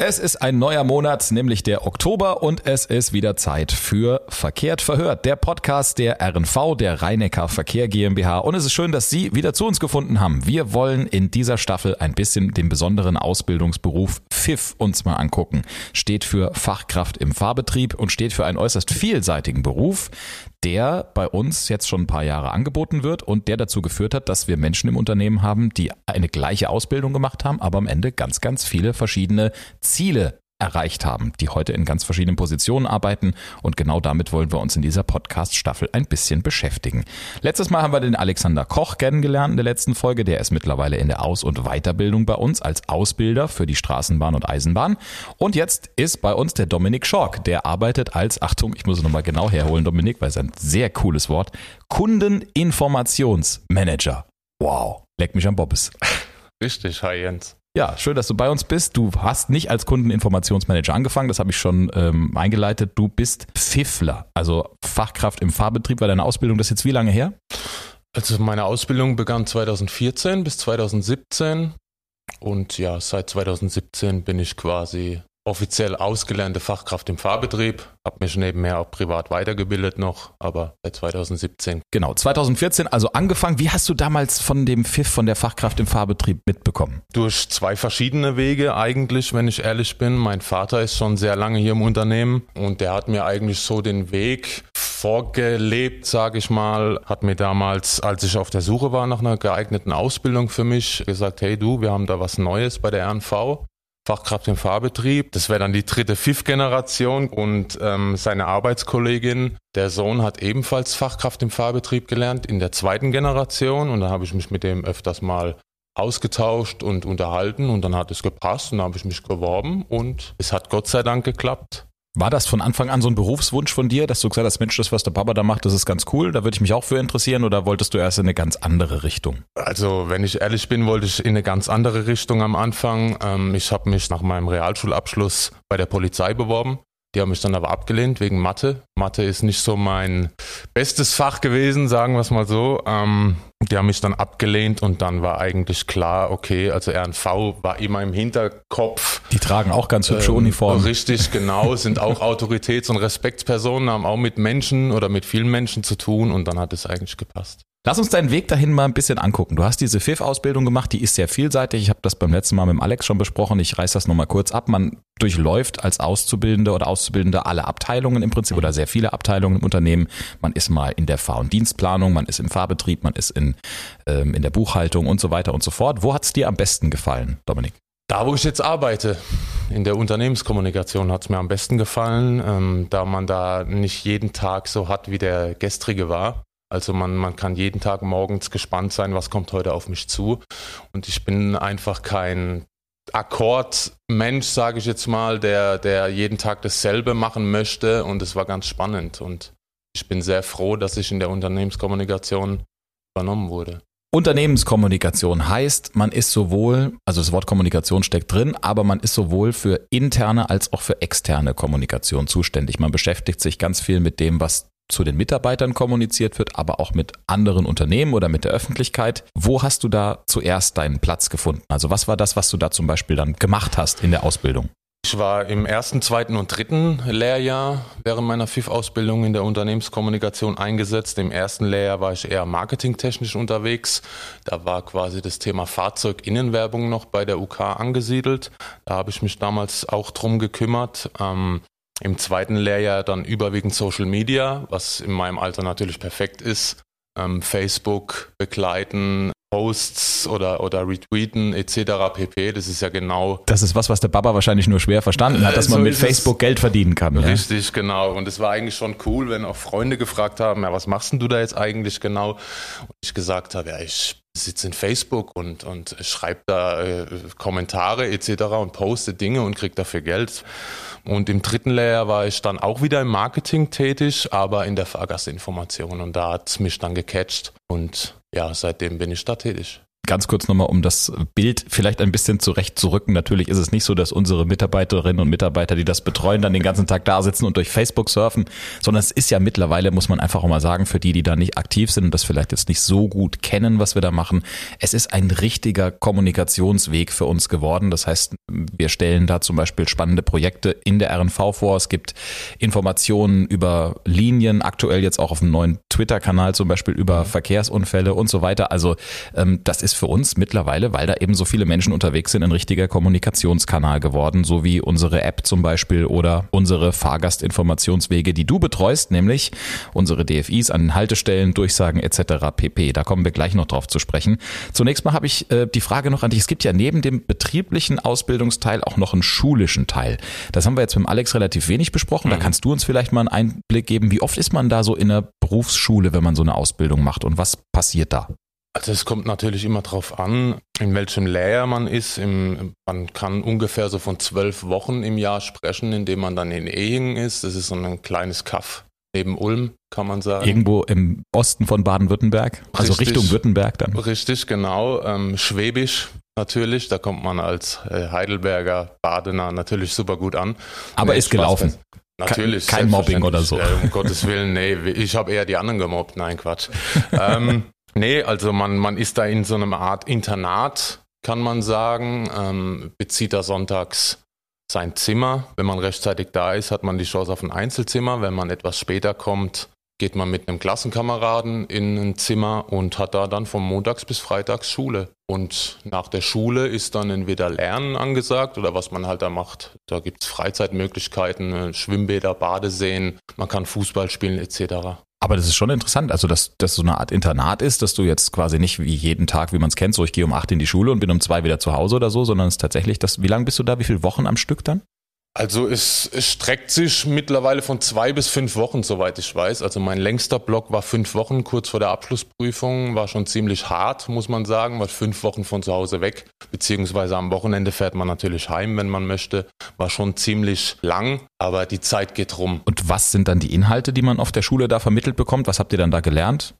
Es ist ein neuer Monat, nämlich der Oktober und es ist wieder Zeit für Verkehrt verhört, der Podcast der RNV, der Rheinecker Verkehr GmbH. Und es ist schön, dass Sie wieder zu uns gefunden haben. Wir wollen in dieser Staffel ein bisschen den besonderen Ausbildungsberuf FIF uns mal angucken. Steht für Fachkraft im Fahrbetrieb und steht für einen äußerst vielseitigen Beruf, der bei uns jetzt schon ein paar Jahre angeboten wird und der dazu geführt hat, dass wir Menschen im Unternehmen haben, die eine gleiche Ausbildung gemacht haben, aber am Ende ganz, ganz viele verschiedene Ziele erreicht haben, die heute in ganz verschiedenen Positionen arbeiten und genau damit wollen wir uns in dieser Podcast-Staffel ein bisschen beschäftigen. Letztes Mal haben wir den Alexander Koch kennengelernt in der letzten Folge, der ist mittlerweile in der Aus- und Weiterbildung bei uns als Ausbilder für die Straßenbahn und Eisenbahn und jetzt ist bei uns der Dominik Schork, der arbeitet als, Achtung, ich muss es nochmal genau herholen, Dominik, weil es ein sehr cooles Wort, Kundeninformationsmanager. Wow, leck mich am Bobbes. Richtig, hi Jens. Ja, schön, dass du bei uns bist. Du hast nicht als Kundeninformationsmanager angefangen, das habe ich schon ähm, eingeleitet. Du bist Pfiffler, also Fachkraft im Fahrbetrieb. War deine Ausbildung das jetzt wie lange her? Also meine Ausbildung begann 2014 bis 2017 und ja, seit 2017 bin ich quasi offiziell ausgelernte Fachkraft im Fahrbetrieb, habe mich nebenher auch privat weitergebildet noch, aber seit 2017. Genau, 2014 also angefangen. Wie hast du damals von dem Pfiff, von der Fachkraft im Fahrbetrieb mitbekommen? Durch zwei verschiedene Wege eigentlich, wenn ich ehrlich bin. Mein Vater ist schon sehr lange hier im Unternehmen und der hat mir eigentlich so den Weg vorgelebt, sage ich mal, hat mir damals, als ich auf der Suche war nach einer geeigneten Ausbildung für mich, gesagt, hey du, wir haben da was Neues bei der RNV. Fachkraft im Fahrbetrieb. Das wäre dann die dritte FIF-Generation und ähm, seine Arbeitskollegin, der Sohn hat ebenfalls Fachkraft im Fahrbetrieb gelernt in der zweiten Generation und da habe ich mich mit dem öfters mal ausgetauscht und unterhalten und dann hat es gepasst und dann habe ich mich geworben und es hat Gott sei Dank geklappt. War das von Anfang an so ein Berufswunsch von dir, dass du gesagt hast, Mensch, das, was der Papa da macht, das ist ganz cool, da würde ich mich auch für interessieren oder wolltest du erst in eine ganz andere Richtung? Also, wenn ich ehrlich bin, wollte ich in eine ganz andere Richtung am Anfang. Ähm, ich habe mich nach meinem Realschulabschluss bei der Polizei beworben die haben mich dann aber abgelehnt wegen Mathe. Mathe ist nicht so mein bestes Fach gewesen, sagen wir es mal so. Ähm, die haben mich dann abgelehnt und dann war eigentlich klar, okay, also RNV war immer im Hinterkopf. Die tragen auch ganz hübsche ähm, Uniformen. Richtig, genau, sind auch Autoritäts- und Respektspersonen, haben auch mit Menschen oder mit vielen Menschen zu tun und dann hat es eigentlich gepasst. Lass uns deinen Weg dahin mal ein bisschen angucken. Du hast diese FIF-Ausbildung gemacht, die ist sehr vielseitig. Ich habe das beim letzten Mal mit dem Alex schon besprochen. Ich reiß das nochmal kurz ab. Man durchläuft als Auszubildende oder Auszubildende alle Abteilungen im Prinzip oder sehr viele Abteilungen im Unternehmen. Man ist mal in der Fahr- und Dienstplanung, man ist im Fahrbetrieb, man ist in, ähm, in der Buchhaltung und so weiter und so fort. Wo hat es dir am besten gefallen, Dominik? Da, wo ich jetzt arbeite, in der Unternehmenskommunikation hat es mir am besten gefallen, ähm, da man da nicht jeden Tag so hat, wie der gestrige war. Also man, man kann jeden Tag morgens gespannt sein, was kommt heute auf mich zu. Und ich bin einfach kein Akkordmensch, sage ich jetzt mal, der, der jeden Tag dasselbe machen möchte. Und es war ganz spannend. Und ich bin sehr froh, dass ich in der Unternehmenskommunikation übernommen wurde. Unternehmenskommunikation heißt, man ist sowohl, also das Wort Kommunikation steckt drin, aber man ist sowohl für interne als auch für externe Kommunikation zuständig. Man beschäftigt sich ganz viel mit dem, was zu den Mitarbeitern kommuniziert wird, aber auch mit anderen Unternehmen oder mit der Öffentlichkeit. Wo hast du da zuerst deinen Platz gefunden? Also was war das, was du da zum Beispiel dann gemacht hast in der Ausbildung? Ich war im ersten, zweiten und dritten Lehrjahr während meiner FIF-Ausbildung in der Unternehmenskommunikation eingesetzt. Im ersten Lehrjahr war ich eher marketingtechnisch unterwegs. Da war quasi das Thema Fahrzeuginnenwerbung noch bei der UK angesiedelt. Da habe ich mich damals auch drum gekümmert. Ähm, im zweiten Lehrjahr dann überwiegend Social Media, was in meinem Alter natürlich perfekt ist. Ähm, Facebook begleiten, Posts oder, oder retweeten etc. pp. Das ist ja genau. Das ist was, was der Baba wahrscheinlich nur schwer verstanden hat, dass so man mit Facebook Geld verdienen kann. Richtig, ja? genau. Und es war eigentlich schon cool, wenn auch Freunde gefragt haben, ja, was machst denn du da jetzt eigentlich genau? Und ich gesagt habe, ja, ich sitze in Facebook und, und schreibe da äh, Kommentare etc. und poste Dinge und kriege dafür Geld. Und im dritten Lehrjahr war ich dann auch wieder im Marketing tätig, aber in der Fahrgastinformation. Und da hat es mich dann gecatcht. Und ja, seitdem bin ich da tätig. Ganz kurz nochmal, um das Bild vielleicht ein bisschen zurechtzurücken. Natürlich ist es nicht so, dass unsere Mitarbeiterinnen und Mitarbeiter, die das betreuen, dann den ganzen Tag da sitzen und durch Facebook surfen, sondern es ist ja mittlerweile, muss man einfach auch mal sagen, für die, die da nicht aktiv sind und das vielleicht jetzt nicht so gut kennen, was wir da machen, es ist ein richtiger Kommunikationsweg für uns geworden. Das heißt, wir stellen da zum Beispiel spannende Projekte in der RNV vor. Es gibt Informationen über Linien, aktuell jetzt auch auf dem neuen Twitter-Kanal zum Beispiel über Verkehrsunfälle und so weiter. Also ähm, das ist für uns mittlerweile, weil da eben so viele Menschen unterwegs sind, ein richtiger Kommunikationskanal geworden, so wie unsere App zum Beispiel oder unsere Fahrgastinformationswege, die du betreust, nämlich unsere DFIs an Haltestellen, Durchsagen etc. pp. Da kommen wir gleich noch drauf zu sprechen. Zunächst mal habe ich äh, die Frage noch an dich. Es gibt ja neben dem betrieblichen Ausbildungsteil auch noch einen schulischen Teil. Das haben wir jetzt mit Alex relativ wenig besprochen. Da mhm. kannst du uns vielleicht mal einen Einblick geben. Wie oft ist man da so in der Berufsschule, wenn man so eine Ausbildung macht und was passiert da? Also es kommt natürlich immer darauf an, in welchem Layer man ist. Im, man kann ungefähr so von zwölf Wochen im Jahr sprechen, indem man dann in Ehingen ist. Das ist so ein kleines Kaff neben Ulm, kann man sagen. Irgendwo im Osten von Baden-Württemberg, also richtig, Richtung Württemberg dann. Richtig, genau. Ähm, Schwäbisch natürlich, da kommt man als äh, Heidelberger Badener natürlich super gut an. Aber nee, ist gelaufen. Natürlich. Kein Mobbing oder so. Äh, um Gottes Willen, nee, ich habe eher die anderen gemobbt. Nein, Quatsch. ähm, nee, also man, man ist da in so einer Art Internat, kann man sagen, ähm, bezieht da sonntags sein Zimmer. Wenn man rechtzeitig da ist, hat man die Chance auf ein Einzelzimmer. Wenn man etwas später kommt, geht man mit einem Klassenkameraden in ein Zimmer und hat da dann von Montags bis Freitags Schule. Und nach der Schule ist dann entweder Lernen angesagt oder was man halt da macht. Da gibt es Freizeitmöglichkeiten, Schwimmbäder, Badeseen, man kann Fußball spielen etc. Aber das ist schon interessant, also dass das so eine Art Internat ist, dass du jetzt quasi nicht wie jeden Tag, wie man es kennt, so ich gehe um acht in die Schule und bin um zwei wieder zu Hause oder so, sondern es ist tatsächlich das, wie lange bist du da, wie viele Wochen am Stück dann? Also es, es, streckt sich mittlerweile von zwei bis fünf Wochen, soweit ich weiß. Also mein längster Block war fünf Wochen kurz vor der Abschlussprüfung, war schon ziemlich hart, muss man sagen, weil fünf Wochen von zu Hause weg, beziehungsweise am Wochenende fährt man natürlich heim, wenn man möchte. War schon ziemlich lang, aber die Zeit geht rum. Und was sind dann die Inhalte, die man auf der Schule da vermittelt bekommt? Was habt ihr dann da gelernt?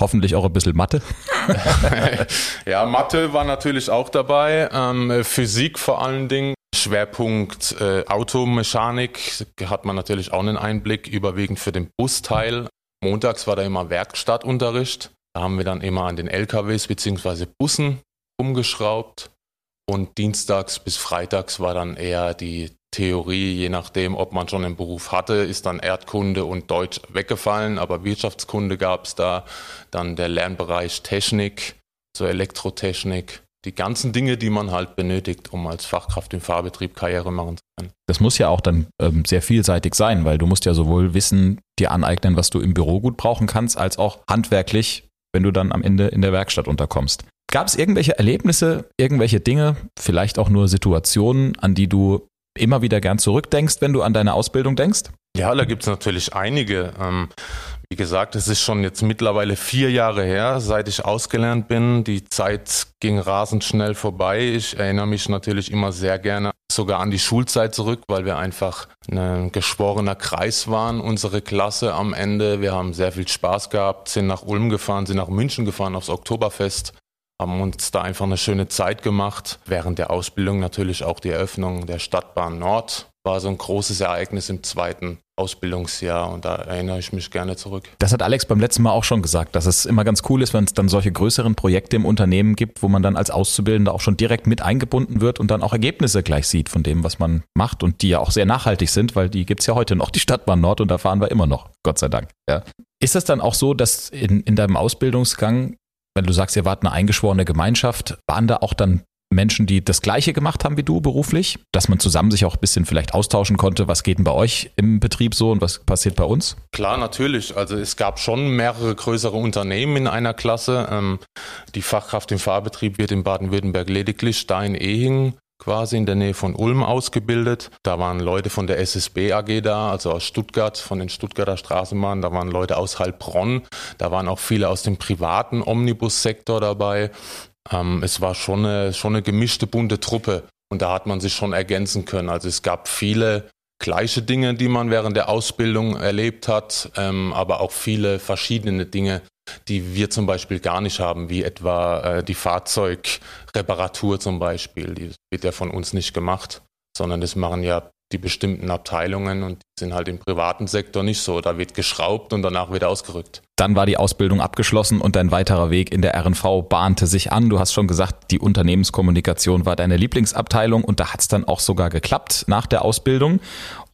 Hoffentlich auch ein bisschen Mathe. ja, Mathe war natürlich auch dabei. Ähm, Physik vor allen Dingen. Schwerpunkt äh, Automechanik hat man natürlich auch einen Einblick, überwiegend für den Busteil. Montags war da immer Werkstattunterricht. Da haben wir dann immer an den LKWs bzw. Bussen umgeschraubt. Und dienstags bis freitags war dann eher die Theorie, je nachdem, ob man schon einen Beruf hatte, ist dann Erdkunde und Deutsch weggefallen, aber Wirtschaftskunde gab es da. Dann der Lernbereich Technik, so Elektrotechnik die ganzen Dinge, die man halt benötigt, um als Fachkraft im Fahrbetrieb Karriere machen zu können. Das muss ja auch dann ähm, sehr vielseitig sein, weil du musst ja sowohl Wissen dir aneignen, was du im Büro gut brauchen kannst, als auch handwerklich, wenn du dann am Ende in der Werkstatt unterkommst. Gab es irgendwelche Erlebnisse, irgendwelche Dinge, vielleicht auch nur Situationen, an die du immer wieder gern zurückdenkst, wenn du an deine Ausbildung denkst? Ja, da gibt es natürlich einige. Wie gesagt, es ist schon jetzt mittlerweile vier Jahre her, seit ich ausgelernt bin. Die Zeit ging rasend schnell vorbei. Ich erinnere mich natürlich immer sehr gerne sogar an die Schulzeit zurück, weil wir einfach ein geschworener Kreis waren, unsere Klasse am Ende. Wir haben sehr viel Spaß gehabt, sind nach Ulm gefahren, sind nach München gefahren aufs Oktoberfest, haben uns da einfach eine schöne Zeit gemacht. Während der Ausbildung natürlich auch die Eröffnung der Stadtbahn Nord war so ein großes Ereignis im zweiten Ausbildungsjahr und da erinnere ich mich gerne zurück. Das hat Alex beim letzten Mal auch schon gesagt, dass es immer ganz cool ist, wenn es dann solche größeren Projekte im Unternehmen gibt, wo man dann als Auszubildender auch schon direkt mit eingebunden wird und dann auch Ergebnisse gleich sieht von dem, was man macht und die ja auch sehr nachhaltig sind, weil die gibt es ja heute noch, die Stadtbahn Nord und da fahren wir immer noch, Gott sei Dank. Ja. Ist das dann auch so, dass in, in deinem Ausbildungsgang wenn du sagst, ihr wart eine eingeschworene Gemeinschaft, waren da auch dann Menschen, die das Gleiche gemacht haben wie du beruflich, dass man zusammen sich auch ein bisschen vielleicht austauschen konnte, was geht denn bei euch im Betrieb so und was passiert bei uns? Klar, natürlich. Also es gab schon mehrere größere Unternehmen in einer Klasse. Ähm, die Fachkraft im Fahrbetrieb wird in Baden-Württemberg lediglich da in Ehingen quasi in der Nähe von Ulm ausgebildet. Da waren Leute von der SSB AG da, also aus Stuttgart, von den Stuttgarter Straßenbahnen. Da waren Leute aus Heilbronn. Da waren auch viele aus dem privaten Omnibussektor dabei. Ähm, es war schon eine, schon eine gemischte, bunte Truppe und da hat man sich schon ergänzen können. Also es gab viele gleiche Dinge, die man während der Ausbildung erlebt hat, ähm, aber auch viele verschiedene Dinge, die wir zum Beispiel gar nicht haben, wie etwa äh, die Fahrzeugreparatur zum Beispiel. Die wird ja von uns nicht gemacht, sondern das machen ja die bestimmten Abteilungen und die sind halt im privaten Sektor nicht so. Da wird geschraubt und danach wird ausgerückt. Dann war die Ausbildung abgeschlossen und dein weiterer Weg in der RNV bahnte sich an. Du hast schon gesagt, die Unternehmenskommunikation war deine Lieblingsabteilung und da hat es dann auch sogar geklappt nach der Ausbildung.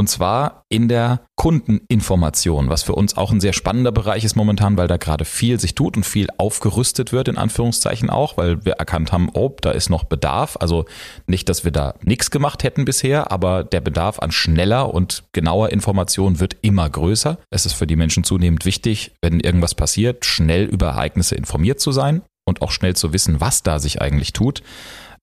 Und zwar in der Kundeninformation, was für uns auch ein sehr spannender Bereich ist momentan, weil da gerade viel sich tut und viel aufgerüstet wird, in Anführungszeichen auch, weil wir erkannt haben, oh, da ist noch Bedarf. Also nicht, dass wir da nichts gemacht hätten bisher, aber der Bedarf an schneller und genauer Information wird immer größer. Es ist für die Menschen zunehmend wichtig, wenn irgendwas passiert, schnell über Ereignisse informiert zu sein und auch schnell zu wissen, was da sich eigentlich tut.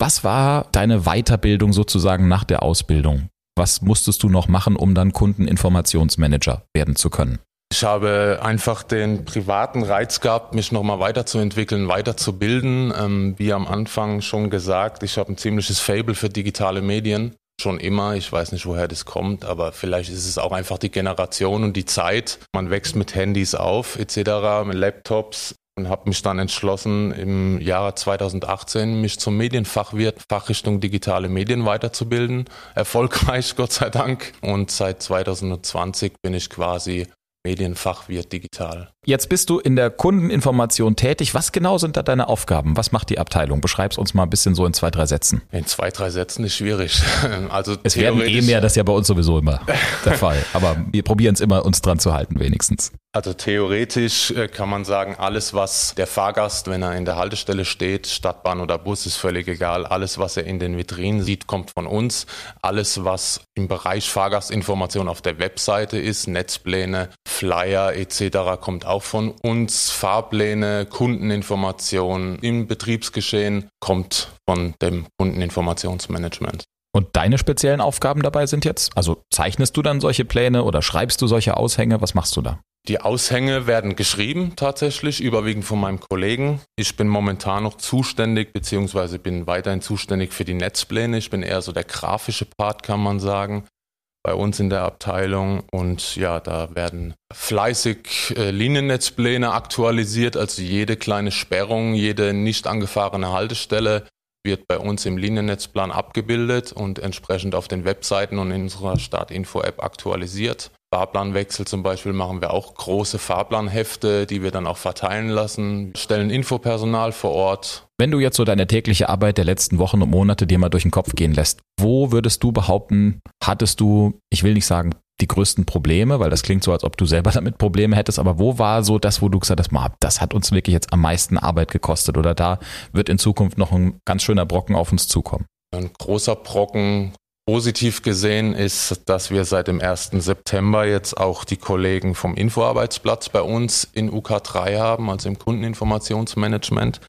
Was war deine Weiterbildung sozusagen nach der Ausbildung? Was musstest du noch machen, um dann Kundeninformationsmanager werden zu können? Ich habe einfach den privaten Reiz gehabt, mich nochmal weiterzuentwickeln, weiterzubilden. Ähm, wie am Anfang schon gesagt, ich habe ein ziemliches Fable für digitale Medien. Schon immer, ich weiß nicht, woher das kommt, aber vielleicht ist es auch einfach die Generation und die Zeit. Man wächst mit Handys auf, etc., mit Laptops und habe mich dann entschlossen, im Jahre 2018 mich zum Medienfachwirt Fachrichtung digitale Medien weiterzubilden. Erfolgreich, Gott sei Dank. Und seit 2020 bin ich quasi Medienfachwirt digital. Jetzt bist du in der Kundeninformation tätig. Was genau sind da deine Aufgaben? Was macht die Abteilung? Beschreib's uns mal ein bisschen so in zwei, drei Sätzen. In zwei, drei Sätzen ist schwierig. Also es werden eh mehr, das ist ja bei uns sowieso immer der Fall. Aber wir probieren es immer, uns dran zu halten, wenigstens. Also theoretisch äh, kann man sagen, alles, was der Fahrgast, wenn er in der Haltestelle steht, Stadtbahn oder Bus, ist völlig egal. Alles, was er in den Vitrinen sieht, kommt von uns. Alles, was im Bereich Fahrgastinformation auf der Webseite ist, Netzpläne, Flyer etc., kommt auch von uns. Fahrpläne, Kundeninformation im Betriebsgeschehen kommt von dem Kundeninformationsmanagement. Und deine speziellen Aufgaben dabei sind jetzt? Also zeichnest du dann solche Pläne oder schreibst du solche Aushänge? Was machst du da? Die Aushänge werden geschrieben tatsächlich, überwiegend von meinem Kollegen. Ich bin momentan noch zuständig, beziehungsweise bin weiterhin zuständig für die Netzpläne. Ich bin eher so der grafische Part, kann man sagen, bei uns in der Abteilung. Und ja, da werden fleißig äh, Liniennetzpläne aktualisiert. Also jede kleine Sperrung, jede nicht angefahrene Haltestelle wird bei uns im Liniennetzplan abgebildet und entsprechend auf den Webseiten und in unserer Startinfo-App aktualisiert. Fahrplanwechsel zum Beispiel machen wir auch große Fahrplanhefte, die wir dann auch verteilen lassen, stellen Infopersonal vor Ort. Wenn du jetzt so deine tägliche Arbeit der letzten Wochen und Monate dir mal durch den Kopf gehen lässt, wo würdest du behaupten, hattest du, ich will nicht sagen, die größten Probleme, weil das klingt so, als ob du selber damit Probleme hättest, aber wo war so das, wo du gesagt hast, das hat uns wirklich jetzt am meisten Arbeit gekostet oder da wird in Zukunft noch ein ganz schöner Brocken auf uns zukommen? Ein großer Brocken Positiv gesehen ist, dass wir seit dem 1. September jetzt auch die Kollegen vom Infoarbeitsplatz bei uns in UK3 haben, also im Kundeninformationsmanagement.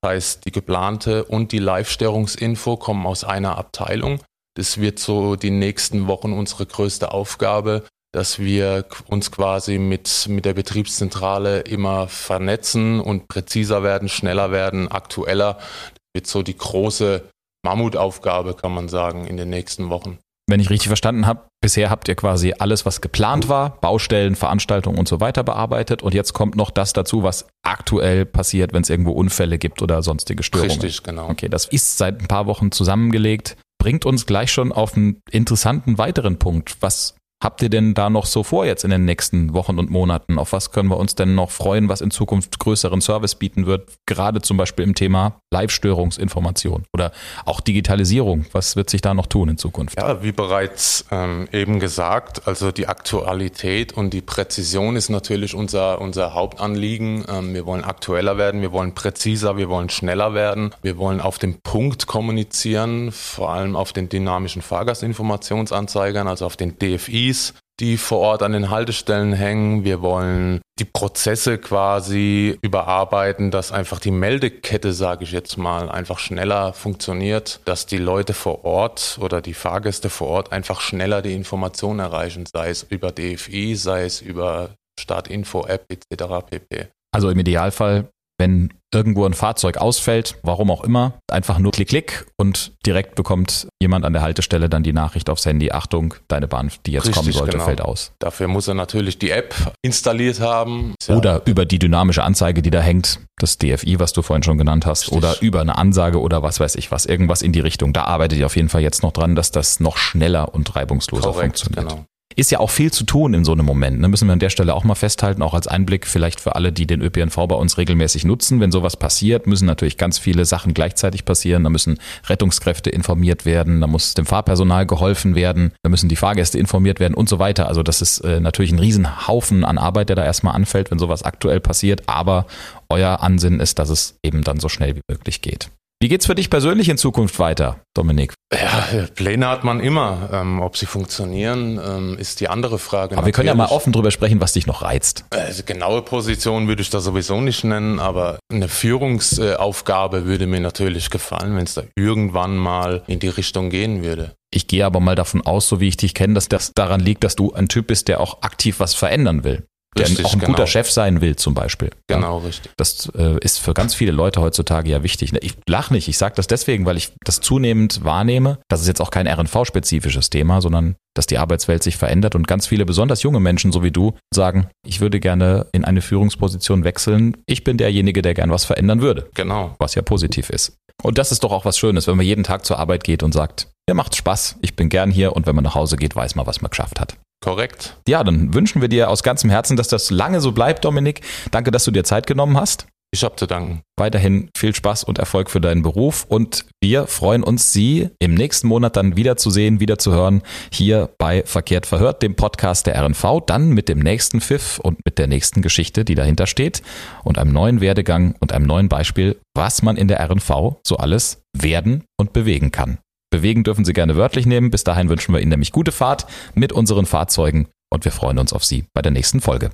Das heißt, die geplante und die Live-Störungsinfo kommen aus einer Abteilung. Das wird so die nächsten Wochen unsere größte Aufgabe, dass wir uns quasi mit, mit der Betriebszentrale immer vernetzen und präziser werden, schneller werden, aktueller. Das wird so die große Mammutaufgabe, kann man sagen, in den nächsten Wochen. Wenn ich richtig verstanden habe, bisher habt ihr quasi alles, was geplant war, Baustellen, Veranstaltungen und so weiter bearbeitet und jetzt kommt noch das dazu, was aktuell passiert, wenn es irgendwo Unfälle gibt oder sonstige Störungen. Richtig, genau. Okay, das ist seit ein paar Wochen zusammengelegt, bringt uns gleich schon auf einen interessanten weiteren Punkt. Was habt ihr denn da noch so vor jetzt in den nächsten Wochen und Monaten? Auf was können wir uns denn noch freuen, was in Zukunft größeren Service bieten wird? Gerade zum Beispiel im Thema Live-Störungsinformation oder auch Digitalisierung. Was wird sich da noch tun in Zukunft? Ja, wie bereits ähm, eben gesagt, also die Aktualität und die Präzision ist natürlich unser, unser Hauptanliegen. Ähm, wir wollen aktueller werden, wir wollen präziser, wir wollen schneller werden, wir wollen auf den Punkt kommunizieren, vor allem auf den dynamischen Fahrgastinformationsanzeigern, also auf den DFIs Handys, die vor Ort an den Haltestellen hängen. Wir wollen die Prozesse quasi überarbeiten, dass einfach die Meldekette, sage ich jetzt mal, einfach schneller funktioniert, dass die Leute vor Ort oder die Fahrgäste vor Ort einfach schneller die Informationen erreichen, sei es über DFI, sei es über Startinfo-App etc. pp. Also im Idealfall wenn irgendwo ein Fahrzeug ausfällt, warum auch immer, einfach nur klick, klick und direkt bekommt jemand an der Haltestelle dann die Nachricht aufs Handy, Achtung, deine Bahn, die jetzt Richtig, kommen sollte, genau. fällt aus. Dafür muss er natürlich die App installiert haben. Oder über die dynamische Anzeige, die da hängt, das DFI, was du vorhin schon genannt hast, Richtig. oder über eine Ansage oder was weiß ich was, irgendwas in die Richtung. Da arbeitet ihr auf jeden Fall jetzt noch dran, dass das noch schneller und reibungsloser Korrekt, funktioniert. Genau ist ja auch viel zu tun in so einem Moment. Ne? Müssen wir an der Stelle auch mal festhalten, auch als Einblick vielleicht für alle, die den ÖPNV bei uns regelmäßig nutzen. Wenn sowas passiert, müssen natürlich ganz viele Sachen gleichzeitig passieren. Da müssen Rettungskräfte informiert werden, da muss dem Fahrpersonal geholfen werden, da müssen die Fahrgäste informiert werden und so weiter. Also das ist äh, natürlich ein Riesenhaufen an Arbeit, der da erstmal anfällt, wenn sowas aktuell passiert. Aber euer Ansinnen ist, dass es eben dann so schnell wie möglich geht. Wie geht's für dich persönlich in Zukunft weiter, Dominik? Ja, Pläne hat man immer. Ähm, ob sie funktionieren, ähm, ist die andere Frage. Aber natürlich. wir können ja mal offen drüber sprechen, was dich noch reizt. Also genaue Position würde ich da sowieso nicht nennen, aber eine Führungsaufgabe würde mir natürlich gefallen, wenn es da irgendwann mal in die Richtung gehen würde. Ich gehe aber mal davon aus, so wie ich dich kenne, dass das daran liegt, dass du ein Typ bist, der auch aktiv was verändern will der richtig, auch ein genau. guter Chef sein will zum Beispiel. Genau, ja. richtig. Das äh, ist für ganz viele Leute heutzutage ja wichtig. Ich lache nicht, ich sage das deswegen, weil ich das zunehmend wahrnehme. Das ist jetzt auch kein RNV-spezifisches Thema, sondern dass die Arbeitswelt sich verändert und ganz viele, besonders junge Menschen, so wie du, sagen, ich würde gerne in eine Führungsposition wechseln. Ich bin derjenige, der gern was verändern würde. Genau. Was ja positiv ist. Und das ist doch auch was Schönes, wenn man jeden Tag zur Arbeit geht und sagt, mir macht Spaß, ich bin gern hier und wenn man nach Hause geht, weiß man, was man geschafft hat. Korrekt. Ja, dann wünschen wir dir aus ganzem Herzen, dass das lange so bleibt, Dominik. Danke, dass du dir Zeit genommen hast. Ich habe zu danken. Weiterhin viel Spaß und Erfolg für deinen Beruf und wir freuen uns, Sie im nächsten Monat dann wieder zu sehen, wieder zu hören, hier bei Verkehrt verhört, dem Podcast der RNV, dann mit dem nächsten Pfiff und mit der nächsten Geschichte, die dahinter steht und einem neuen Werdegang und einem neuen Beispiel, was man in der RNV so alles werden und bewegen kann. Bewegen dürfen Sie gerne wörtlich nehmen. Bis dahin wünschen wir Ihnen nämlich gute Fahrt mit unseren Fahrzeugen und wir freuen uns auf Sie bei der nächsten Folge.